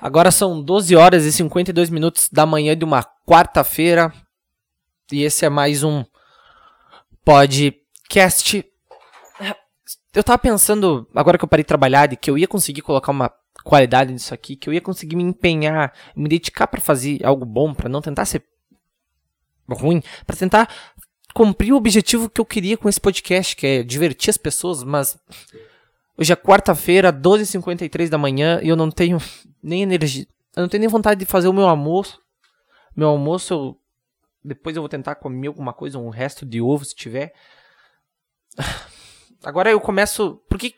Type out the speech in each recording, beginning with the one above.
Agora são 12 horas e 52 minutos da manhã de uma quarta-feira. E esse é mais um podcast. Eu tava pensando, agora que eu parei de trabalhar, de que eu ia conseguir colocar uma qualidade nisso aqui, que eu ia conseguir me empenhar, me dedicar para fazer algo bom, para não tentar ser ruim, para tentar cumprir o objetivo que eu queria com esse podcast, que é divertir as pessoas, mas Hoje é quarta-feira, 12h53 da manhã, e eu não tenho nem energia. Eu não tenho nem vontade de fazer o meu almoço. Meu almoço, eu, depois eu vou tentar comer alguma coisa, um resto de ovo se tiver. Agora eu começo. Por que.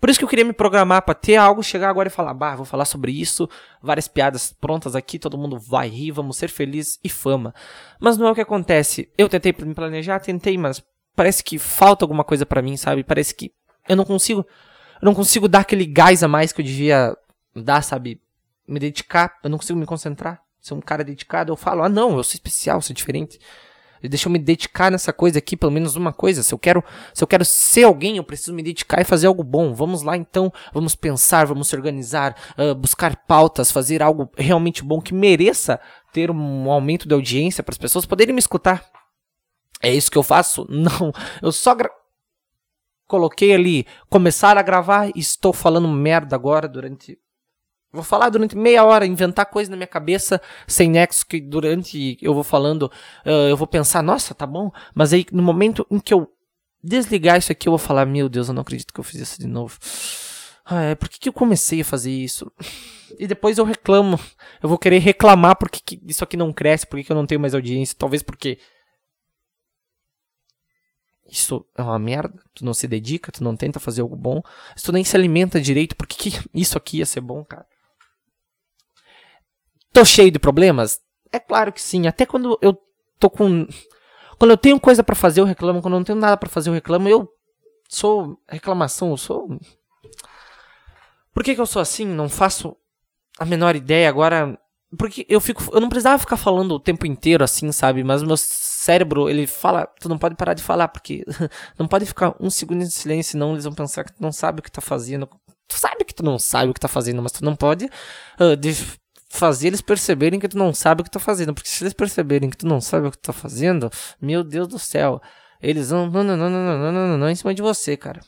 Por isso que eu queria me programar para ter algo, chegar agora e falar, bah, vou falar sobre isso, várias piadas prontas aqui, todo mundo vai rir, vamos ser felizes e fama. Mas não é o que acontece. Eu tentei me planejar, tentei, mas parece que falta alguma coisa para mim, sabe? Parece que eu não consigo. Eu não consigo dar aquele gás a mais que eu devia dar, sabe? Me dedicar. Eu não consigo me concentrar. Ser um cara dedicado, eu falo, ah não, eu sou especial, sou diferente. Deixa eu me dedicar nessa coisa aqui, pelo menos uma coisa. Se eu quero, se eu quero ser alguém, eu preciso me dedicar e fazer algo bom. Vamos lá então, vamos pensar, vamos se organizar, uh, buscar pautas, fazer algo realmente bom que mereça ter um aumento de audiência para as pessoas poderem me escutar. É isso que eu faço? Não, eu só coloquei ali começar a gravar e estou falando merda agora durante. Vou falar durante meia hora, inventar coisa na minha cabeça sem nexo, que durante eu vou falando, uh, eu vou pensar, nossa, tá bom, mas aí no momento em que eu desligar isso aqui, eu vou falar, meu Deus, eu não acredito que eu fiz isso de novo. Ah, é, por que, que eu comecei a fazer isso? E depois eu reclamo, eu vou querer reclamar porque isso aqui não cresce, porque eu não tenho mais audiência, talvez porque isso é uma merda, tu não se dedica, tu não tenta fazer algo bom, tu nem se alimenta direito, por que isso aqui ia ser bom, cara? Tô cheio de problemas? É claro que sim, até quando eu tô com quando eu tenho coisa para fazer, eu reclamo, quando eu não tenho nada para fazer, eu reclamo. Eu sou reclamação, eu sou Por que que eu sou assim? Não faço a menor ideia agora. Porque eu fico. Eu não precisava ficar falando o tempo inteiro assim, sabe? Mas meu cérebro, ele fala. Tu não pode parar de falar, porque não pode ficar um segundo em silêncio, senão eles vão pensar que tu não sabe o que tá fazendo. Tu sabe que tu não sabe o que tá fazendo, mas tu não pode uh, de fazer eles perceberem que tu não sabe o que tá fazendo. Porque se eles perceberem que tu não sabe o que tá fazendo, meu Deus do céu. Eles vão. Não, não, não, não, não, não, não, não, em cima de você, cara.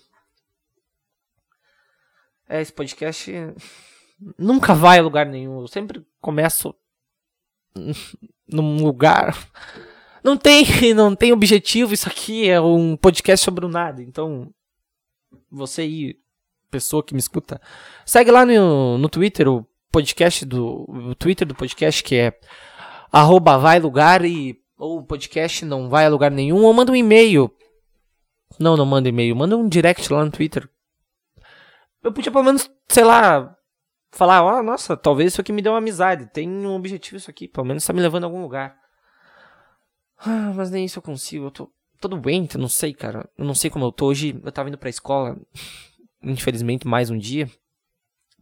É, esse podcast nunca vai a lugar nenhum. Eu sempre começo num lugar. Não tem, não tem objetivo. Isso aqui é um podcast sobre o nada. Então, você aí, pessoa que me escuta, segue lá no, no Twitter o podcast do o Twitter do podcast que é arroba vai lugar e ou o podcast não vai a lugar nenhum ou manda um e-mail. Não, não manda e-mail, manda um direct lá no Twitter. Eu podia pelo menos, sei lá, falar, oh, nossa, talvez isso aqui me dê uma amizade, tem um objetivo isso aqui, pelo menos tá me levando a algum lugar. Ah, mas nem isso eu consigo, eu tô, tô doente, não sei, cara, eu não sei como eu tô. Hoje eu tava indo pra escola, infelizmente mais um dia.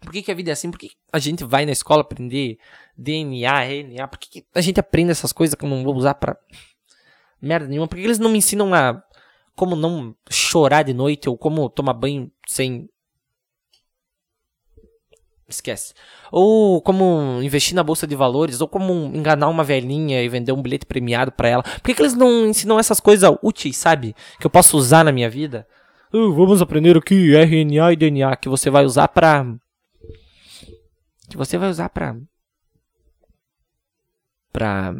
Por que, que a vida é assim? Por que a gente vai na escola aprender DNA, RNA? Por que, que a gente aprende essas coisas que eu não vou usar pra merda nenhuma? Por que eles não me ensinam a como não chorar de noite ou como tomar banho sem Esquece. Ou como investir na bolsa de valores, ou como enganar uma velhinha e vender um bilhete premiado para ela. Por que, que, eles não ensinam essas coisas úteis, sabe? Que eu posso usar na minha vida? Uh, vamos aprender aqui RNA e DNA que você vai usar pra. Que você vai usar pra. Pra.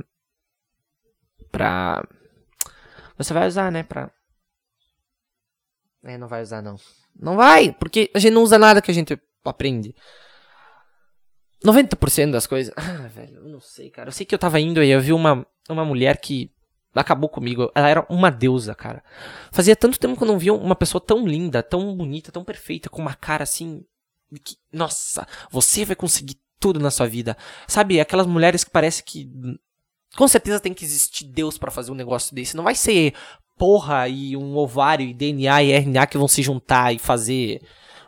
Pra. Você vai usar, né? Pra. É, não vai usar não. Não vai, porque a gente não usa nada que a gente aprende. 90% das coisas. Ah, velho, eu não sei, cara. Eu sei que eu tava indo aí, eu vi uma, uma mulher que acabou comigo. Ela era uma deusa, cara. Fazia tanto tempo que eu não via uma pessoa tão linda, tão bonita, tão perfeita, com uma cara assim. Que, nossa, você vai conseguir tudo na sua vida. Sabe, aquelas mulheres que parece que. Com certeza tem que existir Deus para fazer um negócio desse. Não vai ser porra e um ovário e DNA e RNA que vão se juntar e fazer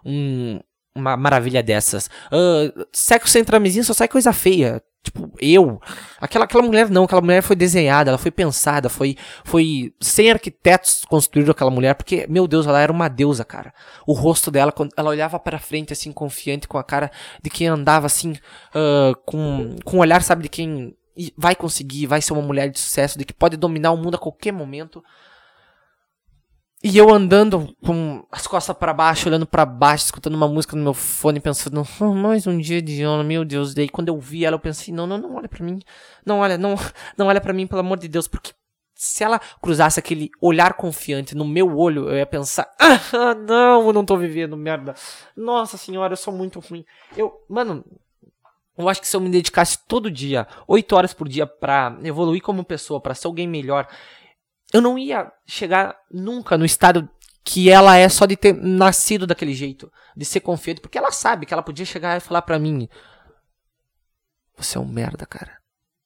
um, uma maravilha dessas. Uh, sexo sem tramizinha só sai coisa feia. Tipo, eu. Aquela, aquela mulher não, aquela mulher foi desenhada, ela foi pensada, foi. Foi. Sem arquitetos construíram aquela mulher, porque, meu Deus, ela era uma deusa, cara. O rosto dela, quando ela olhava para frente, assim, confiante, com a cara de quem andava, assim, uh, com, com o olhar, sabe, de quem vai conseguir, vai ser uma mulher de sucesso, de que pode dominar o mundo a qualquer momento. E eu andando com as costas para baixo, olhando para baixo, escutando uma música no meu fone, pensando, oh, mais um dia de ano, meu Deus. Daí quando eu vi ela, eu pensei, não, não, não olha para mim. Não olha, não, não olha para mim, pelo amor de Deus, porque se ela cruzasse aquele olhar confiante no meu olho, eu ia pensar, ah, não, eu não tô vivendo, merda. Nossa senhora, eu sou muito ruim. Eu, mano, eu acho que se eu me dedicasse todo dia, oito horas por dia, pra evoluir como pessoa, para ser alguém melhor, eu não ia chegar nunca no estado que ela é só de ter nascido daquele jeito, de ser confiante, porque ela sabe que ela podia chegar e falar para mim: Você é um merda, cara.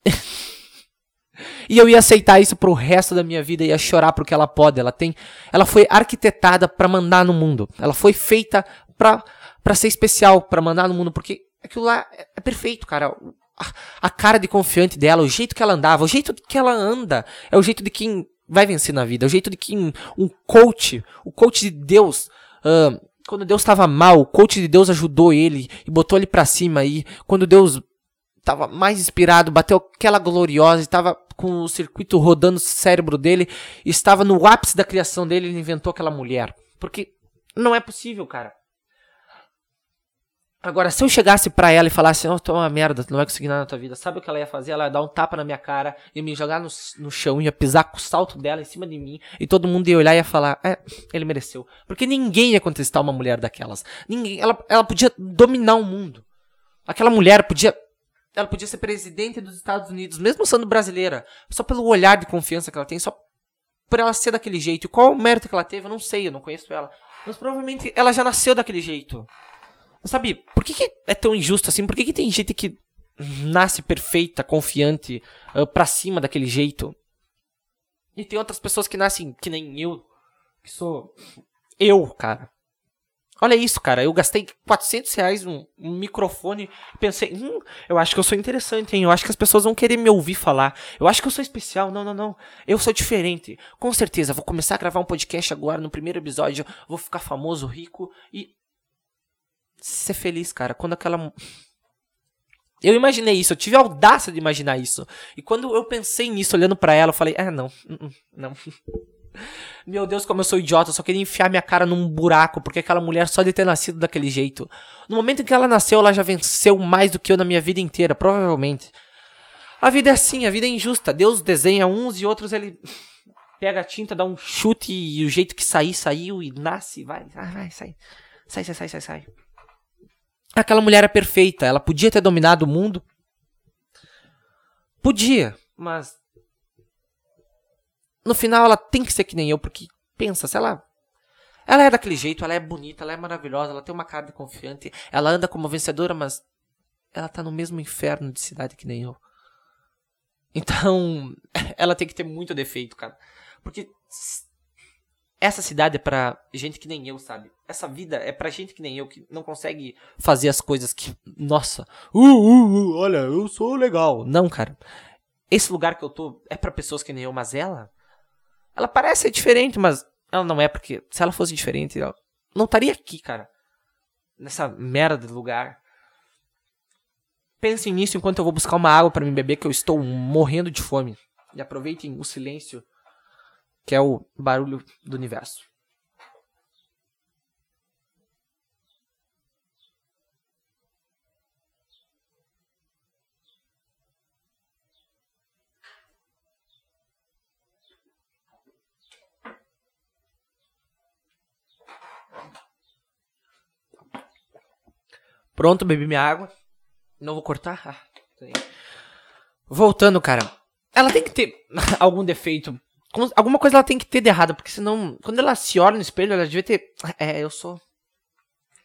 e eu ia aceitar isso pro resto da minha vida, ia chorar porque ela pode, ela tem, ela foi arquitetada para mandar no mundo. Ela foi feita para para ser especial, para mandar no mundo, porque aquilo lá é, é perfeito, cara. A, a cara de confiante dela, o jeito que ela andava, o jeito que ela anda, é o jeito de quem vai vencer na vida. É o jeito de que um, um coach, o coach de Deus, uh, quando Deus estava mal, o coach de Deus ajudou ele e botou ele para cima. E quando Deus estava mais inspirado, bateu aquela gloriosa, estava com o circuito rodando no cérebro dele, estava no ápice da criação dele, ele inventou aquela mulher. Porque não é possível, cara. Agora, se eu chegasse para ela e falasse, oh, tu é uma merda, tu não vai conseguir nada na tua vida, sabe o que ela ia fazer? Ela ia dar um tapa na minha cara, ia me jogar no, no chão, ia pisar com o salto dela em cima de mim, e todo mundo ia olhar e ia falar, é, ele mereceu. Porque ninguém ia contestar uma mulher daquelas. Ninguém, ela, ela podia dominar o mundo. Aquela mulher podia, ela podia ser presidente dos Estados Unidos, mesmo sendo brasileira, só pelo olhar de confiança que ela tem, só por ela ser daquele jeito. Qual o mérito que ela teve, eu não sei, eu não conheço ela. Mas provavelmente ela já nasceu daquele jeito. Sabe, por que, que é tão injusto assim? Por que, que tem gente que nasce perfeita, confiante, uh, pra cima daquele jeito? E tem outras pessoas que nascem que nem eu, que sou eu, cara. Olha isso, cara. Eu gastei 400 reais num, num microfone pensei, hum, eu acho que eu sou interessante, hein? Eu acho que as pessoas vão querer me ouvir falar. Eu acho que eu sou especial. Não, não, não. Eu sou diferente. Com certeza, vou começar a gravar um podcast agora no primeiro episódio. Vou ficar famoso, rico e ser feliz, cara. Quando aquela. Eu imaginei isso, eu tive a audácia de imaginar isso. E quando eu pensei nisso, olhando para ela, eu falei: ah, não, hum, hum, não. Meu Deus, como eu sou idiota, eu só queria enfiar minha cara num buraco, porque aquela mulher só de ter nascido daquele jeito. No momento em que ela nasceu, ela já venceu mais do que eu na minha vida inteira, provavelmente. A vida é assim, a vida é injusta. Deus desenha uns e outros ele pega a tinta, dá um chute e o jeito que sair, saiu e nasce, vai, vai, vai, sai. Sai, sai, sai, sai, sai. Aquela mulher era perfeita, ela podia ter dominado o mundo. Podia, mas no final ela tem que ser que nem eu, porque pensa, se ela ela é daquele jeito, ela é bonita, ela é maravilhosa, ela tem uma cara de confiante, ela anda como vencedora, mas ela tá no mesmo inferno de cidade que nem eu. Então, ela tem que ter muito defeito, cara. Porque essa cidade é pra gente que nem eu, sabe? Essa vida é pra gente que nem eu, que não consegue fazer as coisas que. Nossa, uh, uh, uh, olha, eu sou legal. Não, cara. Esse lugar que eu tô é para pessoas que nem eu, mas ela. Ela parece ser diferente, mas ela não é, porque se ela fosse diferente, ela não estaria aqui, cara. Nessa merda de lugar. Pensem nisso enquanto eu vou buscar uma água para me beber, que eu estou morrendo de fome. E aproveitem o silêncio que é o barulho do universo. Pronto, bebi minha água. Não vou cortar? Ah, Voltando, cara. Ela tem que ter algum defeito Alguma coisa ela tem que ter de errado, porque senão, quando ela se olha no espelho, ela devia ter. É, eu sou.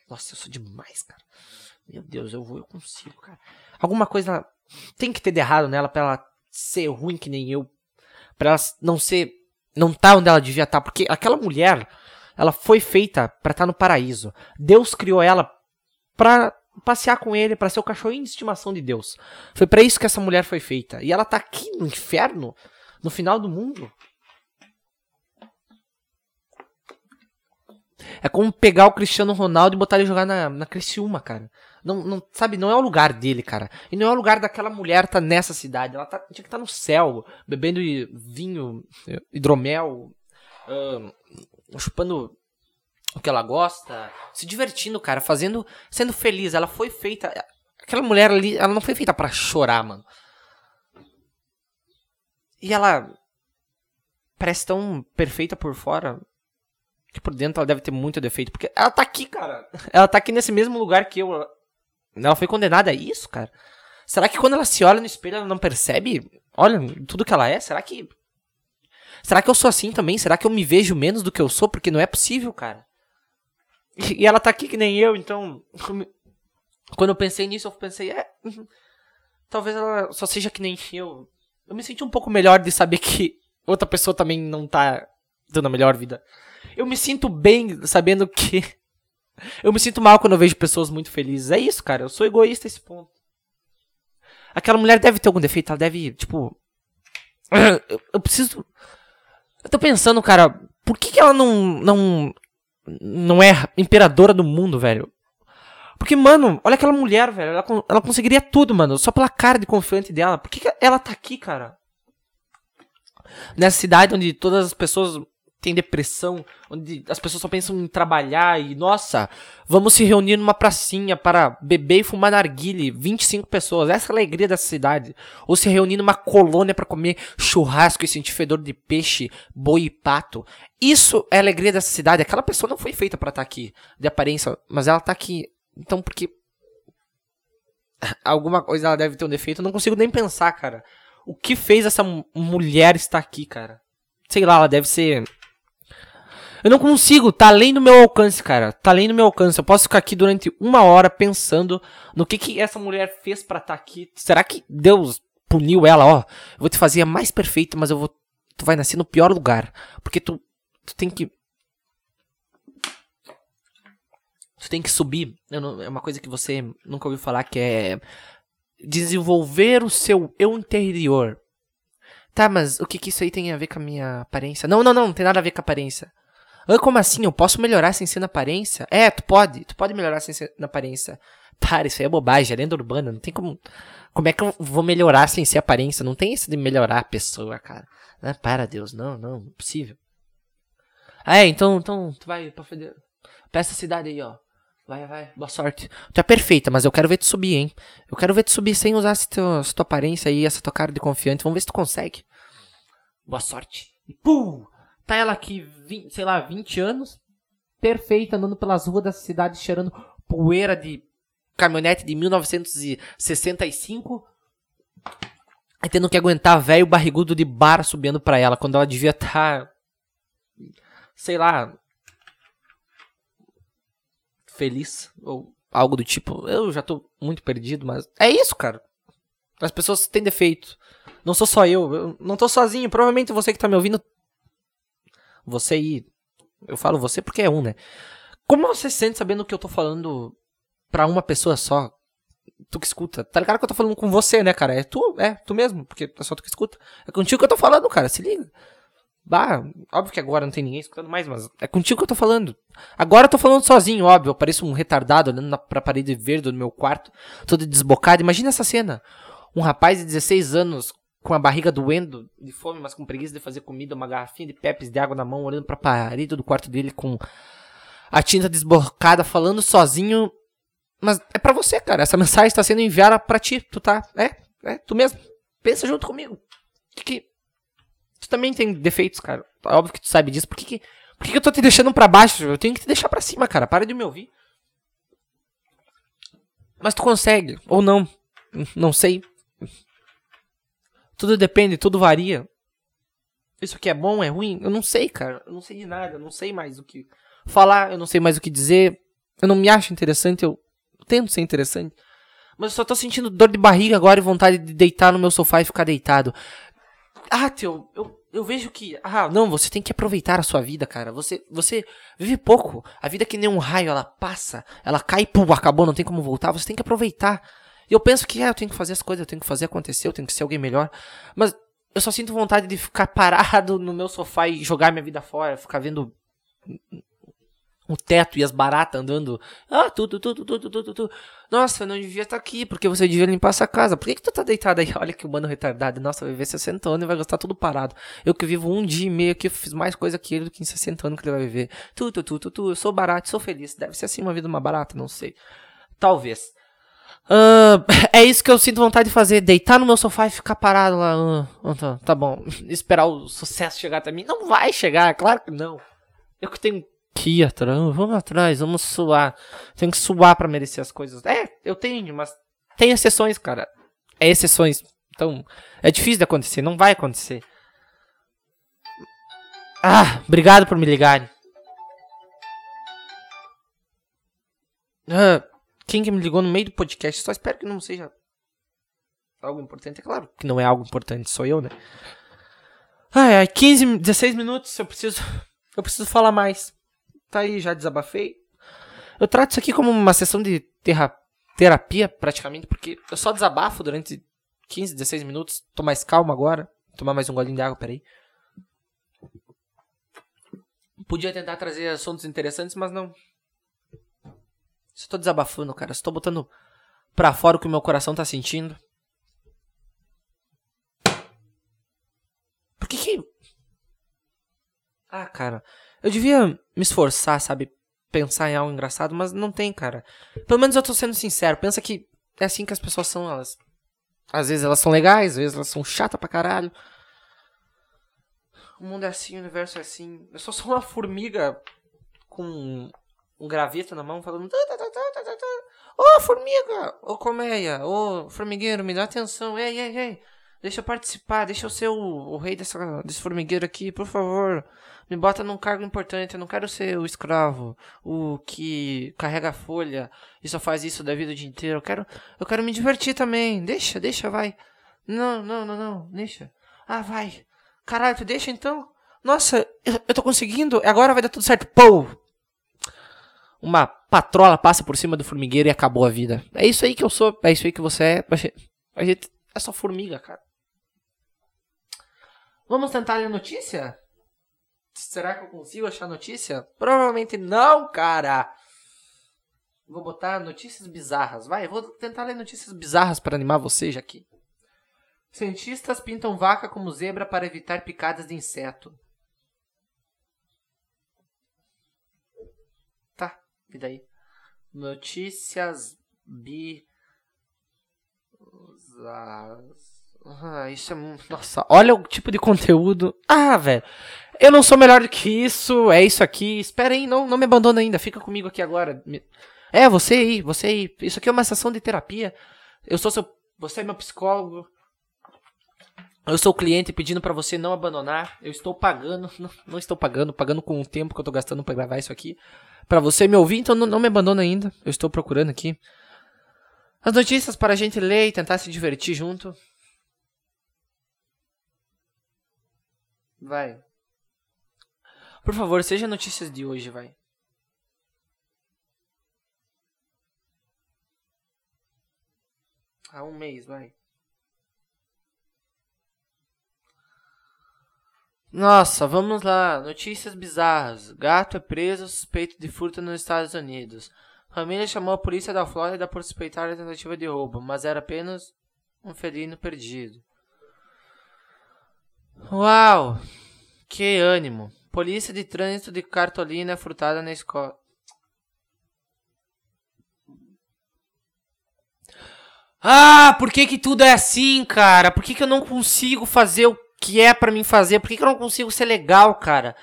Nossa, eu sou demais, cara. Meu Deus, eu vou, eu consigo, cara. Alguma coisa tem que ter de errado nela pra ela ser ruim que nem eu. Pra ela não ser. Não tá onde ela devia estar. Tá, porque aquela mulher, ela foi feita para estar tá no paraíso. Deus criou ela pra passear com ele, para ser o cachorrinho de estimação de Deus. Foi para isso que essa mulher foi feita. E ela tá aqui no inferno, no final do mundo. É como pegar o Cristiano Ronaldo e botar ele jogar na, na Criciúma, cara. Não, não, sabe, não é o lugar dele, cara. E não é o lugar daquela mulher tá nessa cidade. Ela tá, tinha que estar tá no céu, bebendo vinho, hidromel, uh, chupando o que ela gosta, se divertindo, cara, fazendo, sendo feliz. Ela foi feita, aquela mulher ali, ela não foi feita para chorar, mano. E ela parece tão perfeita por fora que por dentro ela deve ter muito defeito, porque ela tá aqui, cara. Ela tá aqui nesse mesmo lugar que eu. Ela foi condenada a isso, cara? Será que quando ela se olha no espelho ela não percebe? Olha, tudo que ela é? Será que. Será que eu sou assim também? Será que eu me vejo menos do que eu sou? Porque não é possível, cara. E ela tá aqui que nem eu, então. Quando eu pensei nisso, eu pensei, é. Uhum, talvez ela só seja que nem eu. Eu me senti um pouco melhor de saber que outra pessoa também não tá dando a melhor vida. Eu me sinto bem sabendo que eu me sinto mal quando eu vejo pessoas muito felizes. É isso, cara. Eu sou egoísta a esse ponto. Aquela mulher deve ter algum defeito. Ela deve, tipo. Eu, eu preciso. Eu tô pensando, cara. Por que, que ela não. Não. Não é imperadora do mundo, velho? Porque, mano, olha aquela mulher, velho. Ela, ela conseguiria tudo, mano. Só pela cara de confiante dela. Por que, que ela tá aqui, cara? Nessa cidade onde todas as pessoas tem depressão, onde as pessoas só pensam em trabalhar e, nossa, vamos se reunir numa pracinha para beber e fumar narguile, 25 pessoas, essa é a alegria dessa cidade. Ou se reunir numa colônia para comer churrasco e sentir fedor de peixe, boi e pato. Isso é a alegria dessa cidade. Aquela pessoa não foi feita para estar tá aqui, de aparência, mas ela tá aqui. Então, porque alguma coisa ela deve ter um defeito, eu não consigo nem pensar, cara. O que fez essa mulher estar aqui, cara? Sei lá, ela deve ser eu não consigo, tá além do meu alcance, cara. Tá além do meu alcance. Eu posso ficar aqui durante uma hora pensando no que, que essa mulher fez para estar tá aqui. Será que Deus puniu ela, ó? Eu vou te fazer a mais perfeita, mas eu vou. Tu vai nascer no pior lugar. Porque tu, tu tem que. Tu tem que subir. Não, é uma coisa que você nunca ouviu falar que é. Desenvolver o seu eu interior. Tá, mas o que, que isso aí tem a ver com a minha aparência? Não, não, não, não tem nada a ver com a aparência. Ah, como assim? Eu posso melhorar sem ser na aparência? É, tu pode. Tu pode melhorar sem ser na aparência. Para, isso aí é bobagem, é lenda urbana. Não tem como. Como é que eu vou melhorar sem ser aparência? Não tem isso de melhorar a pessoa, cara. Ah, para, Deus. Não, não, não é. Ah, é, então, então, tu vai pra, pra essa cidade aí, ó. Vai, vai, boa sorte. Tu é perfeita, mas eu quero ver tu subir, hein? Eu quero ver tu subir sem usar essa tua, essa tua aparência aí, essa tua cara de confiante. Vamos ver se tu consegue. Boa sorte. E pum! Tá ela aqui, 20, sei lá, 20 anos, perfeita, andando pelas ruas da cidade, cheirando poeira de caminhonete de 1965. E tendo que aguentar velho barrigudo de bar subindo pra ela, quando ela devia estar. Tá, sei lá. Feliz. Ou algo do tipo. Eu já tô muito perdido, mas. É isso, cara. As pessoas têm defeito. Não sou só eu. Eu não tô sozinho. Provavelmente você que tá me ouvindo você ir. Eu falo você porque é um, né? Como você se sente sabendo que eu tô falando pra uma pessoa só? Tu que escuta. Tá ligado que eu tô falando com você, né, cara? É tu, é, tu mesmo, porque é só tu que escuta. É contigo que eu tô falando, cara, se liga. Bah, óbvio que agora não tem ninguém escutando mais, mas é contigo que eu tô falando. Agora eu tô falando sozinho, óbvio. Eu pareço um retardado olhando na, pra parede verde do meu quarto, todo desbocado. Imagina essa cena. Um rapaz de 16 anos com a barriga doendo de fome, mas com preguiça de fazer comida, uma garrafinha de pepes de água na mão, olhando pra parede do quarto dele com a tinta desbocada, falando sozinho. Mas é para você, cara. Essa mensagem está sendo enviada para ti. Tu tá. É, é, tu mesmo. Pensa junto comigo. Que tu também tem defeitos, cara. É óbvio que tu sabe disso. Por que, que, por que, que eu tô te deixando para baixo? Eu tenho que te deixar para cima, cara. Para de me ouvir. Mas tu consegue, ou não. Não sei. Tudo depende, tudo varia. Isso aqui é bom, é ruim? Eu não sei, cara. Eu não sei de nada. Eu não sei mais o que falar. Eu não sei mais o que dizer. Eu não me acho interessante. Eu tento ser interessante. Mas eu só tô sentindo dor de barriga agora e vontade de deitar no meu sofá e ficar deitado. Ah, teu, eu, eu vejo que, ah, não, você tem que aproveitar a sua vida, cara. Você, você vive pouco. A vida é que nem um raio, ela passa, ela cai, pum, acabou, não tem como voltar. Você tem que aproveitar. E eu penso que, ah, eu tenho que fazer as coisas, eu tenho que fazer acontecer, eu tenho que ser alguém melhor. Mas eu só sinto vontade de ficar parado no meu sofá e jogar minha vida fora, ficar vendo o teto e as baratas andando. Ah, tudo, tudo, tudo, tudo, tudo. Nossa, eu não devia estar aqui, porque você devia limpar essa casa. Por que, que tu tá deitado aí? Olha que humano retardado. Nossa, vai viver 60 anos e vai gastar tudo parado. Eu que vivo um dia e meio aqui, fiz mais coisa que ele do que em 60 anos que ele vai viver. Tu, tu, tu, tu, tu. Eu sou barato, sou feliz. Deve ser assim uma vida uma barata, não sei. Talvez. Uh, é isso que eu sinto vontade de fazer, deitar no meu sofá e ficar parado lá. Uh, tá, tá bom, esperar o sucesso chegar até mim. Não vai chegar, claro que não. Eu que tenho que ir atrás, vamos atrás, vamos suar. Tenho que suar para merecer as coisas. É, eu tenho, mas tem exceções, cara. É exceções. Então, é difícil de acontecer, não vai acontecer. Ah, obrigado por me ligarem. Ah, quem que me ligou no meio do podcast? Só espero que não seja algo importante. É claro que não é algo importante, sou eu, né? Ai, ai, 15, 16 minutos, eu preciso. Eu preciso falar mais. Tá aí, já desabafei. Eu trato isso aqui como uma sessão de terra, terapia, praticamente, porque eu só desabafo durante 15, 16 minutos. Tô mais calmo agora. Vou tomar mais um golinho de água, peraí. Podia tentar trazer assuntos interessantes, mas não. Só tô desabafando, cara. Só tô botando pra fora o que o meu coração tá sentindo. Por que que... Ah, cara. Eu devia me esforçar, sabe? Pensar em algo engraçado, mas não tem, cara. Pelo menos eu tô sendo sincero. Pensa que é assim que as pessoas são, elas... Às vezes elas são legais, às vezes elas são chatas pra caralho. O mundo é assim, o universo é assim. Eu só sou uma formiga com um graveto na mão falando. Ô oh, formiga! Ô oh, colmeia! Ô oh, formigueiro, me dá atenção! Ei, ei, ei! Deixa eu participar, deixa eu ser o, o rei dessa, desse formigueiro aqui, por favor. Me bota num cargo importante, eu não quero ser o escravo, o que carrega a folha e só faz isso da vida o dia inteiro. Eu quero, eu quero me divertir também. Deixa, deixa, vai. Não, não, não, não, deixa. Ah, vai. Caralho, tu deixa então? Nossa, eu, eu tô conseguindo, agora vai dar tudo certo. Pou! Uma patrola passa por cima do formigueiro e acabou a vida. É isso aí que eu sou, é isso aí que você é. A gente é só formiga, cara. Vamos tentar ler notícia? Será que eu consigo achar notícia? Provavelmente não, cara. Vou botar notícias bizarras. Vai, eu vou tentar ler notícias bizarras para animar você já aqui. Cientistas pintam vaca como zebra para evitar picadas de inseto. E daí? Notícias bi. Ah, isso é. Nossa, olha o tipo de conteúdo. Ah, velho. Eu não sou melhor do que isso. É isso aqui. Espera aí, não, não me abandona ainda. Fica comigo aqui agora. É, você aí, você aí. Isso aqui é uma sessão de terapia. Eu sou seu. Você é meu psicólogo. Eu sou o cliente pedindo para você não abandonar. Eu estou pagando. Não, não estou pagando, pagando com o tempo que eu tô gastando para gravar isso aqui para você me ouvir, então não, não me abandona ainda. Eu estou procurando aqui as notícias para a gente ler e tentar se divertir junto. Vai. Por favor, seja notícias de hoje, vai. Há um mês, vai. Nossa, vamos lá. Notícias bizarras. Gato é preso suspeito de furto nos Estados Unidos. Família chamou a polícia da Flórida por suspeitar a tentativa de roubo, mas era apenas um felino perdido. Uau! Que ânimo! Polícia de trânsito de cartolina é furtada na escola. Ah, por que que tudo é assim, cara? Por que que eu não consigo fazer o que é para mim fazer? Por que, que, eu não consigo ser legal, cara?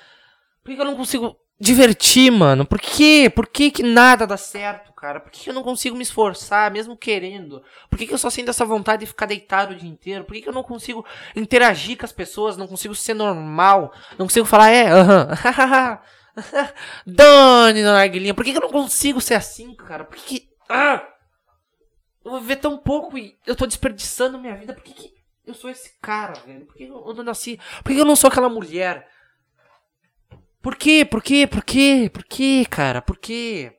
Por que, que eu não consigo divertir, mano? Por quê? Por que, que nada dá certo, cara? Por que, que eu não consigo me esforçar, mesmo querendo? Por que, que eu só sinto essa vontade de ficar deitado o dia inteiro? Por que, que eu não consigo interagir com as pessoas? Não consigo ser normal? Não consigo falar, é, aham, uh -huh. Dane na narguilinha. Por que, que eu não consigo ser assim, cara? Por que. que ah! Eu vou viver tão pouco e eu tô desperdiçando minha vida. Por que, que Eu sou esse cara, velho. Por que eu não nasci? Por que eu não sou aquela mulher? Por quê? Por quê? Por quê? Por quê, cara? Por quê?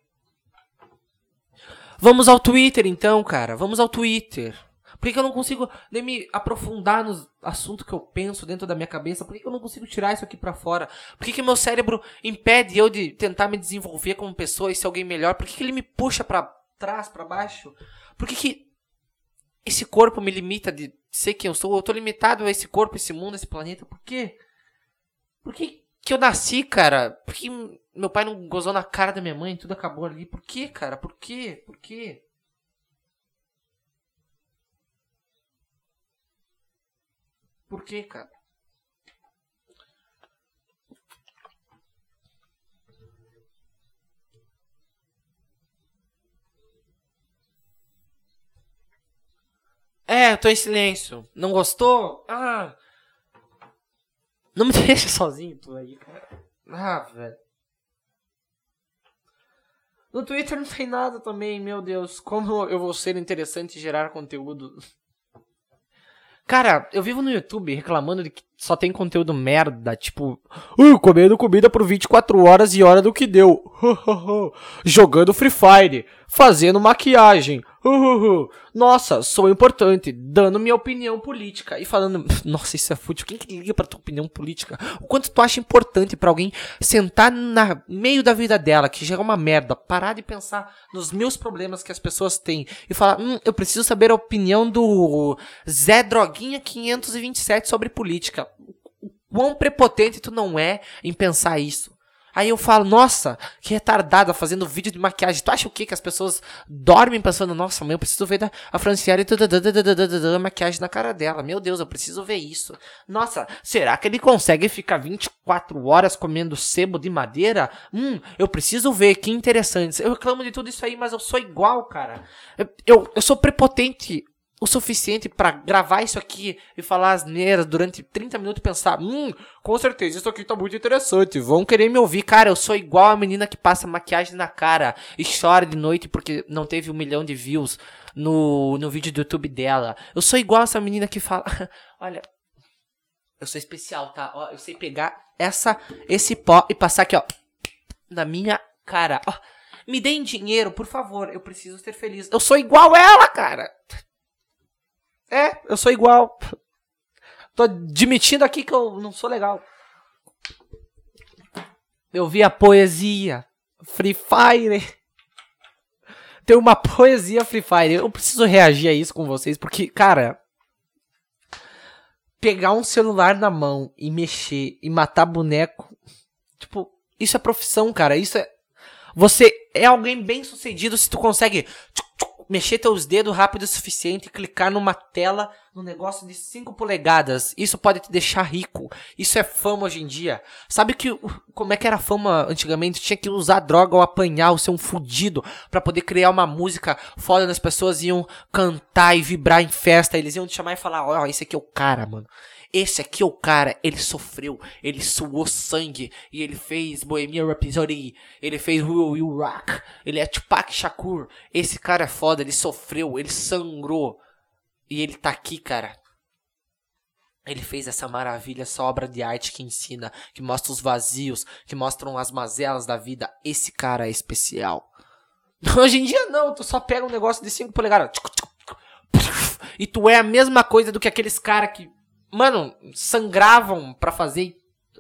Vamos ao Twitter então, cara. Vamos ao Twitter. Por que, eu não consigo nem me aprofundar nos assuntos que eu penso dentro da minha cabeça? Por que, eu não consigo tirar isso aqui para fora? Por que, que meu cérebro impede eu de tentar me desenvolver como pessoa e ser alguém melhor? Por que, que ele me puxa para trás, para baixo? Por que, que esse corpo me limita de ser quem eu sou? Eu tô limitado a esse corpo, esse mundo, esse planeta. Por quê? Por que, que eu nasci, cara? Por que meu pai não gozou na cara da minha mãe, tudo acabou ali. Por quê, cara? Por quê? Por quê? Por quê, cara? É, tô em silêncio. Não gostou? Ah. Não me deixa sozinho tu aí, cara. Ah, velho. No Twitter não tem nada também, meu Deus. Como eu vou ser interessante e gerar conteúdo. Cara, eu vivo no YouTube reclamando de que só tem conteúdo merda, tipo, uh, comendo comida por 24 horas e hora do que deu. Jogando Free Fire, fazendo maquiagem. Nossa, sou importante, dando minha opinião política e falando, nossa, isso é fútil. Quem que liga pra tua opinião política? O quanto tu acha importante para alguém sentar no meio da vida dela, que já é uma merda, parar de pensar nos meus problemas que as pessoas têm e falar, hum, eu preciso saber a opinião do Zé Droguinha 527 sobre política quão prepotente tu não é em pensar isso. Aí eu falo, nossa, que retardada fazendo vídeo de maquiagem. Tu acha o quê? Que as pessoas dormem pensando, nossa, mãe, eu preciso ver a Franciele maquiagem na cara dela. Meu Deus, eu preciso ver isso. Nossa, será que ele consegue ficar 24 horas comendo sebo de madeira? Hum, eu preciso ver, que interessante. Eu reclamo de tudo isso aí, mas eu sou igual, cara. Eu, eu, eu sou prepotente o suficiente para gravar isso aqui e falar asneiras durante 30 minutos e pensar, hum, com certeza isso aqui tá muito interessante, vão querer me ouvir. Cara, eu sou igual a menina que passa maquiagem na cara e chora de noite porque não teve um milhão de views no, no vídeo do YouTube dela. Eu sou igual essa menina que fala, olha, eu sou especial, tá? Ó, eu sei pegar essa, esse pó e passar aqui, ó, na minha cara. Ó, me deem dinheiro, por favor, eu preciso ser feliz. Eu sou igual ela, cara. É, eu sou igual. Tô admitindo aqui que eu não sou legal. Eu vi a poesia. Free Fire. Tem uma poesia Free Fire. Eu preciso reagir a isso com vocês, porque, cara. Pegar um celular na mão e mexer e matar boneco. Tipo, isso é profissão, cara. Isso é. Você é alguém bem sucedido se tu consegue mexer teus dedos rápido o suficiente e clicar numa tela no negócio de 5 polegadas. Isso pode te deixar rico. Isso é fama hoje em dia. Sabe que como é que era fama antigamente? Tinha que usar droga ou apanhar ou ser um fudido para poder criar uma música foda as pessoas iam cantar e vibrar em festa. Eles iam te chamar e falar: "Ó, oh, esse aqui é o cara, mano". Esse aqui é o cara, ele sofreu, ele suou sangue e ele fez Bohemian Rhapsody, ele fez Will Will Rock, ele é Tupac Shakur. Esse cara é foda, ele sofreu, ele sangrou e ele tá aqui, cara. Ele fez essa maravilha, essa obra de arte que ensina, que mostra os vazios, que mostram as mazelas da vida. Esse cara é especial. Hoje em dia não, tu só pega um negócio de 5 polegadas e tu é a mesma coisa do que aqueles caras que mano, sangravam para fazer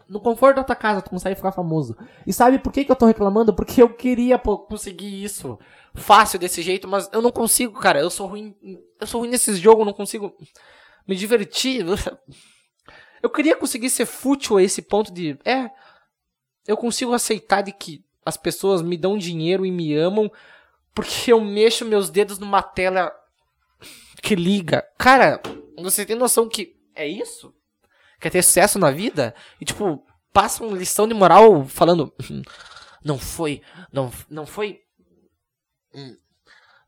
no conforto da tua casa, tu consegue ficar famoso. E sabe por que, que eu tô reclamando? Porque eu queria conseguir isso fácil desse jeito, mas eu não consigo, cara. Eu sou ruim. Eu sou ruim nesses jogos, não consigo me divertir. Eu queria conseguir ser fútil a esse ponto de. É. Eu consigo aceitar de que as pessoas me dão dinheiro e me amam porque eu mexo meus dedos numa tela que liga. Cara, você tem noção que é isso? Quer ter sucesso na vida? E tipo, passa uma lição de moral falando. Hum, não foi. Não, não foi. Hum,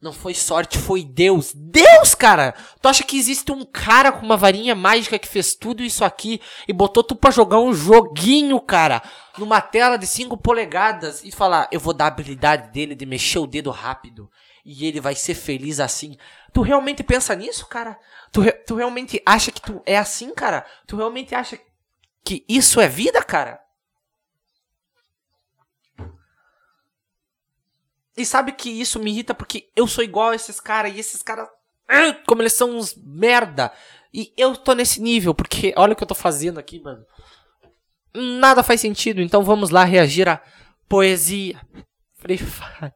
não foi sorte, foi Deus. Deus, cara! Tu acha que existe um cara com uma varinha mágica que fez tudo isso aqui e botou tu pra jogar um joguinho, cara, numa tela de 5 polegadas e falar, eu vou dar a habilidade dele de mexer o dedo rápido e ele vai ser feliz assim. Tu realmente pensa nisso, cara? Tu, re tu realmente acha que tu é assim, cara? Tu realmente acha que isso é vida, cara? E sabe que isso me irrita porque eu sou igual a esses caras e esses caras. Como eles são uns merda. E eu tô nesse nível, porque olha o que eu tô fazendo aqui, mano. Nada faz sentido, então vamos lá reagir a poesia. Free Fire.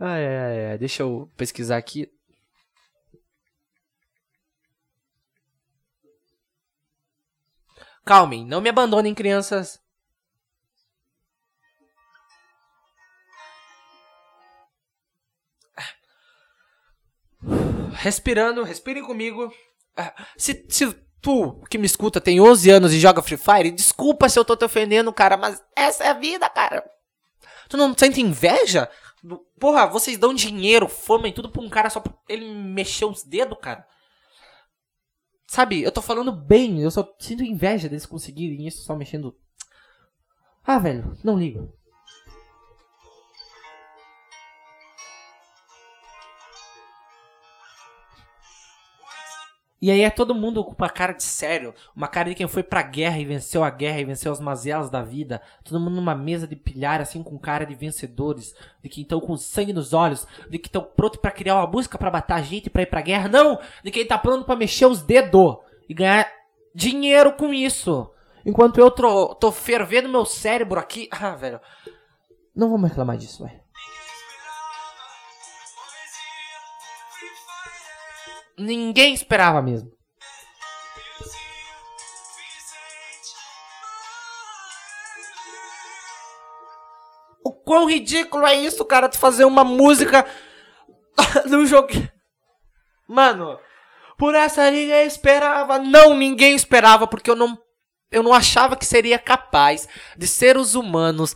Ai, ai, ai, deixa eu pesquisar aqui. Calmem, não me abandonem, crianças. Respirando, respirem comigo. Se, se tu que me escuta tem 11 anos e joga Free Fire, desculpa se eu tô te ofendendo, cara, mas essa é a vida, cara. Tu não sente inveja? Porra, vocês dão dinheiro, fama e tudo pra um cara só pra ele mexer os dedos, cara. Sabe, eu tô falando bem, eu só sinto inveja deles conseguirem isso só mexendo. Ah, velho, não ligo. E aí é todo mundo com uma cara de sério, uma cara de quem foi pra guerra e venceu a guerra e venceu as mazelas da vida. Todo mundo numa mesa de pilhar, assim, com cara de vencedores, de que estão com sangue nos olhos, de que estão pronto para criar uma música para matar gente para ir pra guerra. Não! De quem tá pronto para mexer os dedos e ganhar dinheiro com isso. Enquanto eu tô, tô fervendo meu cérebro aqui. Ah, velho. Não vamos reclamar disso, velho. Ninguém esperava mesmo. O quão ridículo é isso, cara, de fazer uma música no jogo. Mano, por essa ninguém esperava. Não, ninguém esperava, porque eu não, eu não achava que seria capaz de seres humanos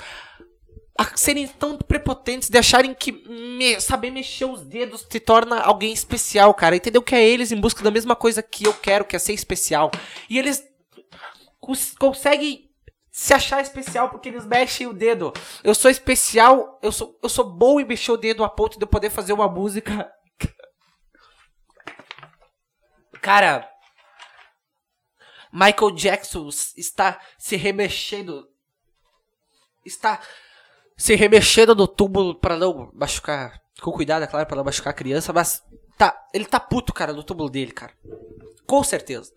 serem tão prepotentes, de acharem que me, saber mexer os dedos te torna alguém especial, cara. Entendeu? Que é eles em busca da mesma coisa que eu quero, que é ser especial. E eles cons conseguem se achar especial porque eles mexem o dedo. Eu sou especial, eu sou, eu sou bom em mexer o dedo a ponto de eu poder fazer uma música. cara, Michael Jackson está se remexendo. Está se remexendo no túmulo para não machucar. Com cuidado, é claro, para não machucar a criança, mas tá, ele tá puto, cara, no túmulo dele, cara. Com certeza.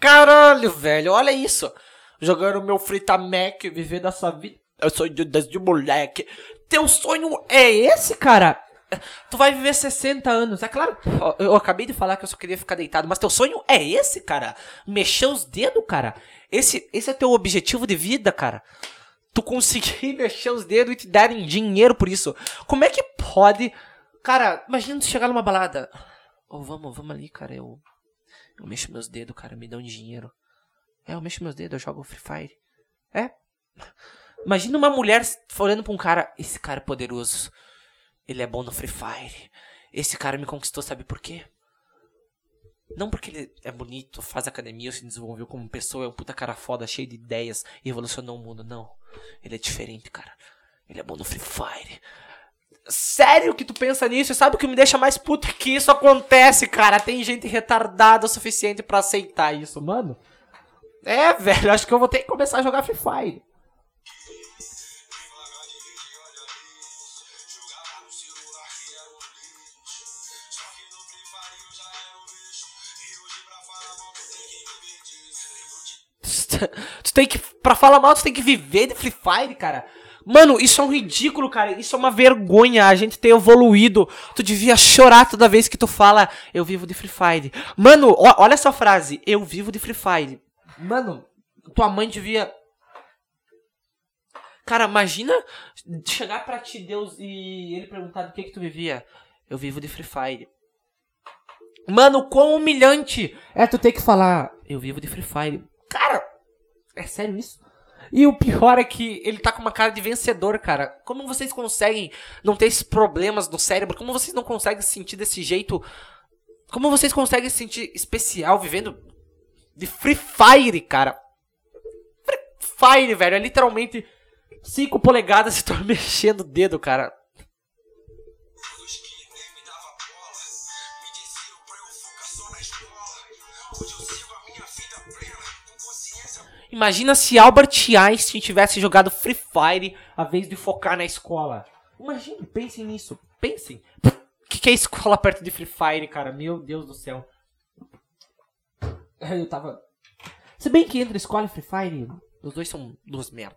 Caralho, velho, olha isso jogando meu Frita Mac, viver dessa vida. Eu sou de, desde moleque. Teu sonho é esse, cara? Tu vai viver 60 anos. É claro, eu acabei de falar que eu só queria ficar deitado, mas teu sonho é esse, cara? Mexer os dedos, cara? Esse, esse é teu objetivo de vida, cara? Tu conseguir mexer os dedos e te darem dinheiro por isso. Como é que pode. Cara, imagina tu chegar numa balada. Oh, vamos, vamos ali, cara. Eu, eu mexo meus dedos, cara. Me dão dinheiro. É, eu mexo meus dedos, eu jogo Free Fire. É. Imagina uma mulher olhando pra um cara. Esse cara é poderoso. Ele é bom no Free Fire. Esse cara me conquistou, sabe por quê? Não porque ele é bonito, faz academia, se desenvolveu como pessoa, é um puta cara foda, cheio de ideias e revolucionou o mundo. Não. Ele é diferente, cara. Ele é bom no Free Fire. Sério que tu pensa nisso? Sabe o que me deixa mais puto que isso acontece, cara? Tem gente retardada o suficiente para aceitar isso, mano. É, velho, acho que eu vou ter que começar a jogar Free Fire. tu tem que. Pra falar mal, tu tem que viver de Free Fire, cara. Mano, isso é um ridículo, cara. Isso é uma vergonha a gente ter evoluído. Tu devia chorar toda vez que tu fala, eu vivo de Free Fire. Mano, olha essa frase, eu vivo de Free Fire. Mano, tua mãe devia. Cara, imagina chegar pra ti Deus e ele perguntar do que que tu vivia. Eu vivo de Free Fire. Mano, quão humilhante é tu ter que falar, eu vivo de Free Fire. Cara, é sério isso? E o pior é que ele tá com uma cara de vencedor, cara. Como vocês conseguem não ter esses problemas no cérebro? Como vocês não conseguem se sentir desse jeito? Como vocês conseguem se sentir especial vivendo de Free Fire, cara? Free Fire, velho. É literalmente 5 polegadas e tô mexendo o dedo, cara. Imagina se Albert Einstein tivesse jogado Free Fire a vez de focar na escola. Imagina, pensem nisso. Pensem. O que, que é escola perto de Free Fire, cara? Meu Deus do céu. Eu tava. Se bem que entre escola e Free Fire, os dois são duas merda.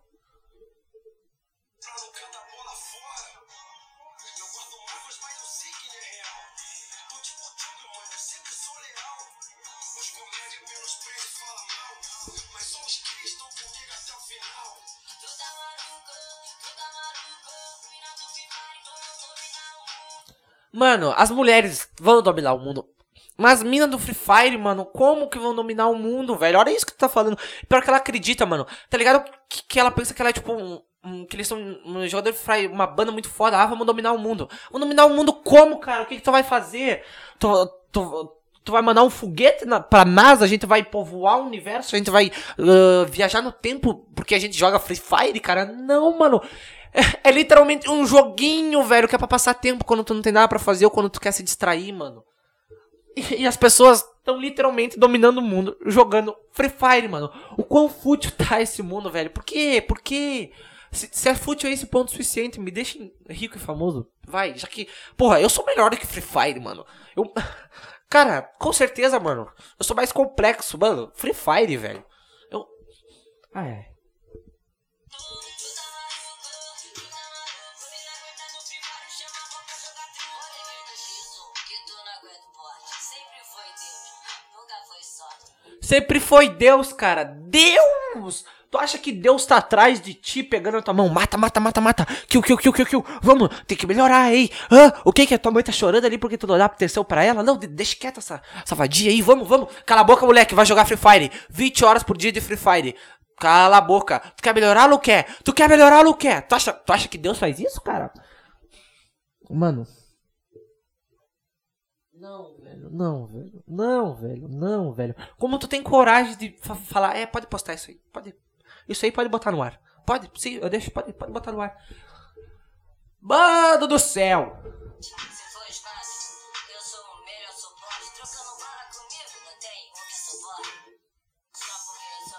Mano, as mulheres vão dominar o mundo. Mas as minas do Free Fire, mano, como que vão dominar o mundo, velho? Olha isso que tu tá falando. Pior que ela acredita, mano. Tá ligado? Que, que ela pensa que ela é tipo um. um que eles são um jogador de Free uma banda muito foda. Ah, vamos dominar o mundo. Vamos dominar o mundo como, cara? O que, que tu vai fazer? Tu, tu, tu vai mandar um foguete na, pra NASA? A gente vai povoar o universo? A gente vai uh, viajar no tempo porque a gente joga Free Fire, cara? Não, mano. É, é, literalmente um joguinho, velho, que é pra passar tempo quando tu não tem nada para fazer ou quando tu quer se distrair, mano. E, as pessoas estão literalmente dominando o mundo, jogando Free Fire, mano. O quão fútil tá esse mundo, velho? Por quê? Por quê? Se, se é fútil a esse ponto suficiente, me deixa rico e famoso. Vai, já que. Porra, eu sou melhor do que Free Fire, mano. Eu. Cara, com certeza, mano. Eu sou mais complexo, mano. Free Fire, velho. Eu. Ah, é. Sempre foi Deus, cara. Deus! Tu acha que Deus tá atrás de ti, pegando a tua mão? Mata, mata, mata, mata. Kill, kill, kill, kill, kill. Vamos, tem que melhorar, hein? Ah, o que que a tua mãe tá chorando ali porque tu não dá proteção pra ela? Não, deixa quieta essa, vadia aí. Vamos, vamos. Cala a boca, moleque. Vai jogar Free Fire. 20 horas por dia de Free Fire. Cala a boca. Tu quer melhorar, ou quer? Tu quer melhorar, ou quer? Tu acha, tu acha que Deus faz isso, cara? Mano, não, velho, não, velho, não, velho, não, velho. Como tu tem coragem de fa falar, é, pode postar isso aí, pode. Isso aí pode botar no ar. Pode, sim, eu deixo, pode, pode botar no ar. Mano do céu!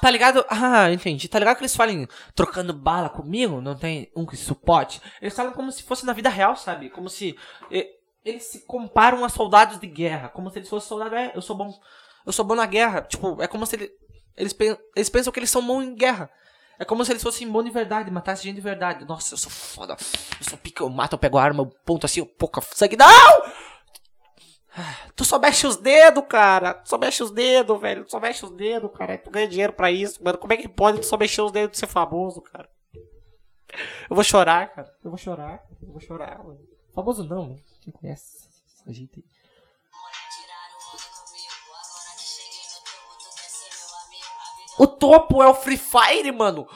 Tá ligado? Ah, entendi. Tá ligado que eles falem trocando bala comigo? Não tem um que suporte? Eles falam como se fosse na vida real, sabe? Como se eles se comparam a soldados de guerra, como se eles fossem soldados. É, eu sou bom. Eu sou bom na guerra. Tipo, é como se ele, eles, eles pensam que eles são bons em guerra. É como se eles fossem bons de verdade, matassem gente de verdade. Nossa, eu sou foda. Eu sou pica, eu mato, eu pego a arma, eu ponto assim, eu pouco sangue. Não! Tu só mexe os dedos, cara. Tu só mexe os dedos, velho. Tu só mexe os dedos, cara. Tu ganha dinheiro pra isso, mano. Como é que pode tu só mexer os dedos de ser famoso, cara? Eu vou chorar, cara. Eu vou chorar. Eu vou chorar, mano. Famoso não, mano. Quem conhece essa gente? O topo é o Free Fire, mano.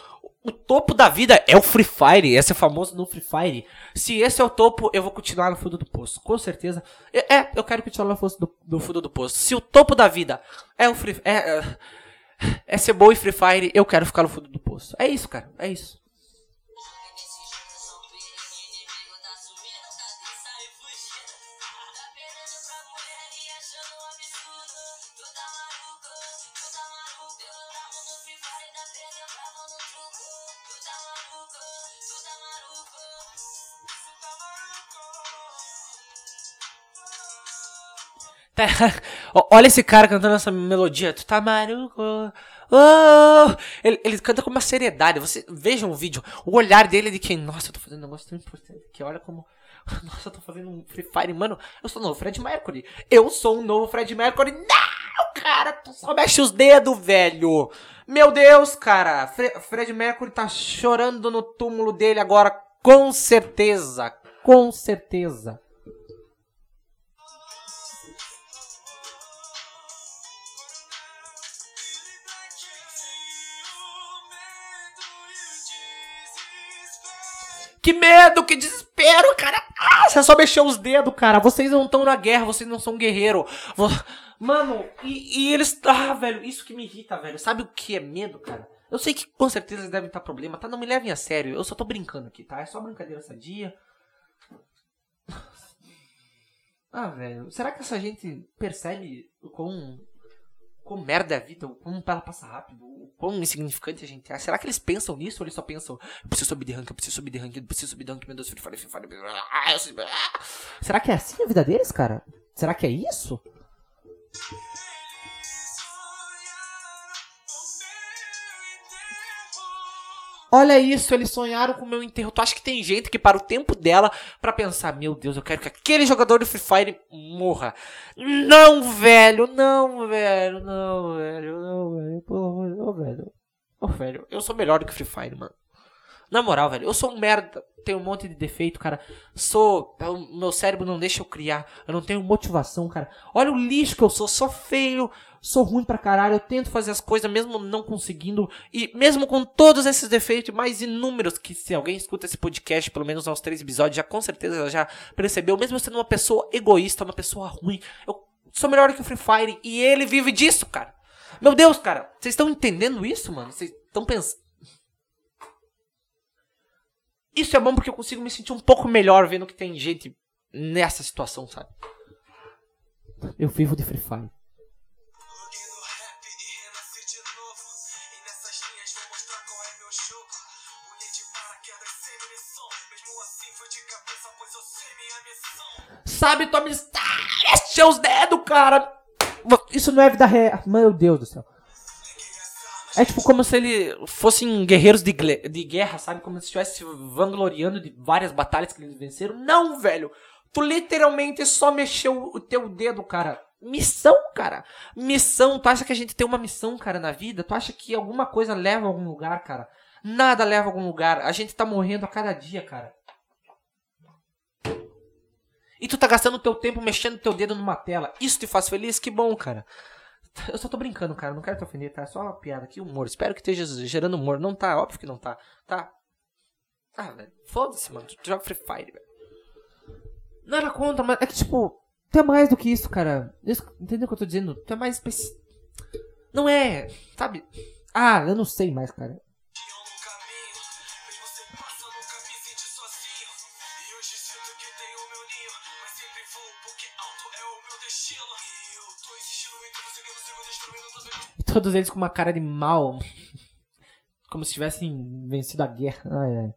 O topo da vida é o Free Fire. Esse é famoso no Free Fire. Se esse é o topo, eu vou continuar no fundo do poço. Com certeza. É, é eu quero continuar no fundo do, no fundo do poço. Se o topo da vida é o Free é, é, é ser bom em Free Fire, eu quero ficar no fundo do poço. É isso, cara. É isso. Olha esse cara cantando essa melodia. Tu tá maluco. Oh! Ele, ele canta com uma seriedade. Você vejam o vídeo. O olhar dele é de quem. Nossa, eu tô fazendo um negócio tão importante. Que olha como. Nossa, eu tô fazendo um Free Fire. Mano, eu sou o novo Fred Mercury. Eu sou um novo Fred Mercury. Não, cara. Tu só mexe os dedos, velho. Meu Deus, cara. Fre Fred Mercury tá chorando no túmulo dele agora. Com certeza. Com certeza. Que medo, que desespero, cara. Ah, você só mexeu os dedos, cara. Vocês não estão na guerra, vocês não são guerreiro. Mano, e, e, eles. Ah, velho, isso que me irrita, velho. Sabe o que é medo, cara? Eu sei que com certeza devem estar problema, tá? Não me levem a sério. Eu só tô brincando aqui, tá? É só brincadeira sadia. Ah, velho. Será que essa gente percebe o quão, quão merda é a vida? O quão ela passa rápido? O quão insignificante a gente é? Será que eles pensam nisso ou eles só pensam eu preciso subir de rank, eu preciso subir de rank, eu preciso subir de rank, meu Deus, Free Fire, Free Fire. Ah, Será que é assim a vida deles, cara? Será que é isso? Olha isso, eles sonharam com o meu enterro. Tu acha que tem gente que para o tempo dela para pensar, meu Deus, eu quero que aquele jogador do Free Fire morra. Não, velho, não, velho, não, velho, não, velho, pô, não, velho. Ô, velho, eu sou melhor do que Free Fire, mano. Na moral, velho, eu sou um merda, tenho um monte de defeito, cara. Sou. O meu cérebro não deixa eu criar. Eu não tenho motivação, cara. Olha o lixo que eu sou, sou feio, sou ruim pra caralho, eu tento fazer as coisas mesmo não conseguindo, e mesmo com todos esses defeitos, mais inúmeros, que se alguém escuta esse podcast, pelo menos aos três episódios, já com certeza já percebeu, mesmo sendo uma pessoa egoísta, uma pessoa ruim, eu sou melhor que o Free Fire, e ele vive disso, cara. Meu Deus, cara, vocês estão entendendo isso, mano? Vocês estão pensando. Isso é bom porque eu consigo me sentir um pouco melhor vendo que tem gente nessa situação, sabe? Eu vivo de Free Fire. sabe tua missão. Mexe os dedos, cara. Isso não é vida real. Meu Deus do céu. É tipo como se ele fossem guerreiros de, de guerra, sabe? Como se estivesse vangloriando de várias batalhas que eles venceram. Não, velho. Tu literalmente só mexeu o teu dedo, cara. Missão, cara. Missão. Tu acha que a gente tem uma missão, cara, na vida? Tu acha que alguma coisa leva a algum lugar, cara? Nada leva a algum lugar. A gente tá morrendo a cada dia, cara. E tu tá gastando teu tempo mexendo teu dedo numa tela. Isso te faz feliz? Que bom, cara. Eu só tô brincando, cara. Não quero te ofender, tá? É só uma piada aqui, humor. Espero que esteja gerando humor. Não tá, óbvio que não tá. Tá? Ah, velho. Foda-se, mano. Tu joga Free Fire, velho. Não era contra, mas é que, tipo, tu é mais do que isso, cara. Entendeu o que eu tô dizendo? Tu é mais. Não é, sabe? Ah, eu não sei mais, cara. Todos eles com uma cara de mal. Como se tivessem vencido a guerra. Ai, ai.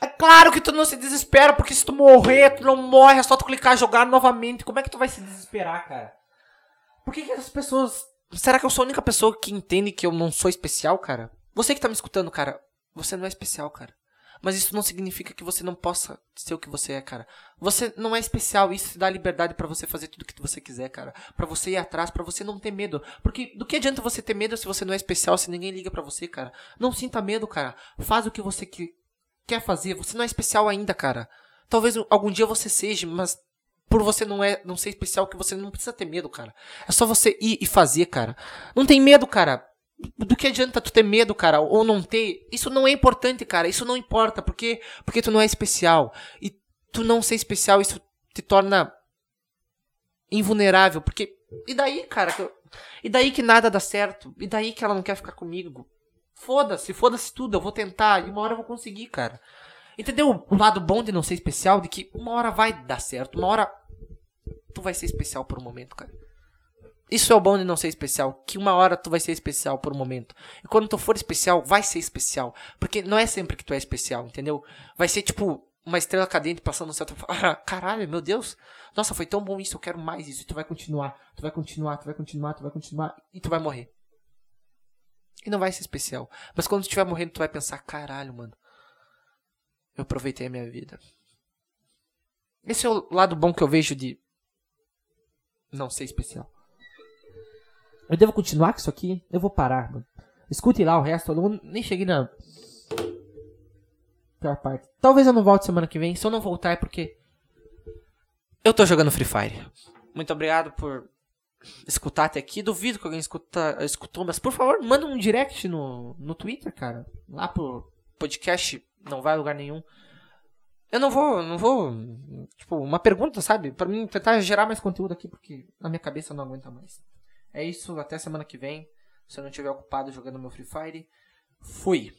É claro que tu não se desespera, porque se tu morrer, tu não morre, é só tu clicar jogar novamente. Como é que tu vai se desesperar, cara? Por que, que as pessoas Será que eu sou a única pessoa que entende que eu não sou especial, cara? Você que tá me escutando, cara, você não é especial, cara. Mas isso não significa que você não possa ser o que você é, cara. Você não é especial, isso dá liberdade para você fazer tudo o que você quiser, cara. Para você ir atrás, para você não ter medo. Porque do que adianta você ter medo se você não é especial, se ninguém liga para você, cara? Não sinta medo, cara. Faz o que você que quer fazer. Você não é especial ainda, cara. Talvez algum dia você seja, mas por você não é não ser especial que você não precisa ter medo, cara. É só você ir e fazer, cara. Não tem medo, cara. Do que adianta tu ter medo, cara, ou não ter? Isso não é importante, cara. Isso não importa, porque porque tu não é especial. E tu não ser especial, isso te torna invulnerável, porque e daí, cara? E daí que nada dá certo? E daí que ela não quer ficar comigo? Foda-se, foda-se tudo, eu vou tentar e uma hora eu vou conseguir, cara. Entendeu o lado bom de não ser especial? De que uma hora vai dar certo, uma hora tu vai ser especial por um momento, cara. Isso é o bom de não ser especial, que uma hora tu vai ser especial por um momento. E quando tu for especial, vai ser especial. Porque não é sempre que tu é especial, entendeu? Vai ser tipo uma estrela cadente passando no céu. Tu fala, ah, caralho, meu Deus. Nossa, foi tão bom isso, eu quero mais isso. E tu vai continuar, tu vai continuar, tu vai continuar, tu vai continuar. E tu vai morrer. E não vai ser especial. Mas quando tu estiver morrendo, tu vai pensar, caralho, mano. Eu aproveitei a minha vida. Esse é o lado bom que eu vejo de não ser especial. Eu devo continuar com isso aqui? Eu vou parar, mano. Escute lá o resto. Eu nem cheguei na. pior parte. Talvez eu não volte semana que vem. Se eu não voltar é porque eu tô jogando Free Fire. Muito obrigado por escutar até aqui. Duvido que alguém escuta, escutou, mas por favor, manda um direct no, no Twitter, cara. Lá pro podcast não vai a lugar nenhum. Eu não vou, não vou, tipo, uma pergunta, sabe? Para mim tentar gerar mais conteúdo aqui porque na minha cabeça não aguenta mais. É isso, até semana que vem. Se eu não estiver ocupado jogando meu Free Fire, fui.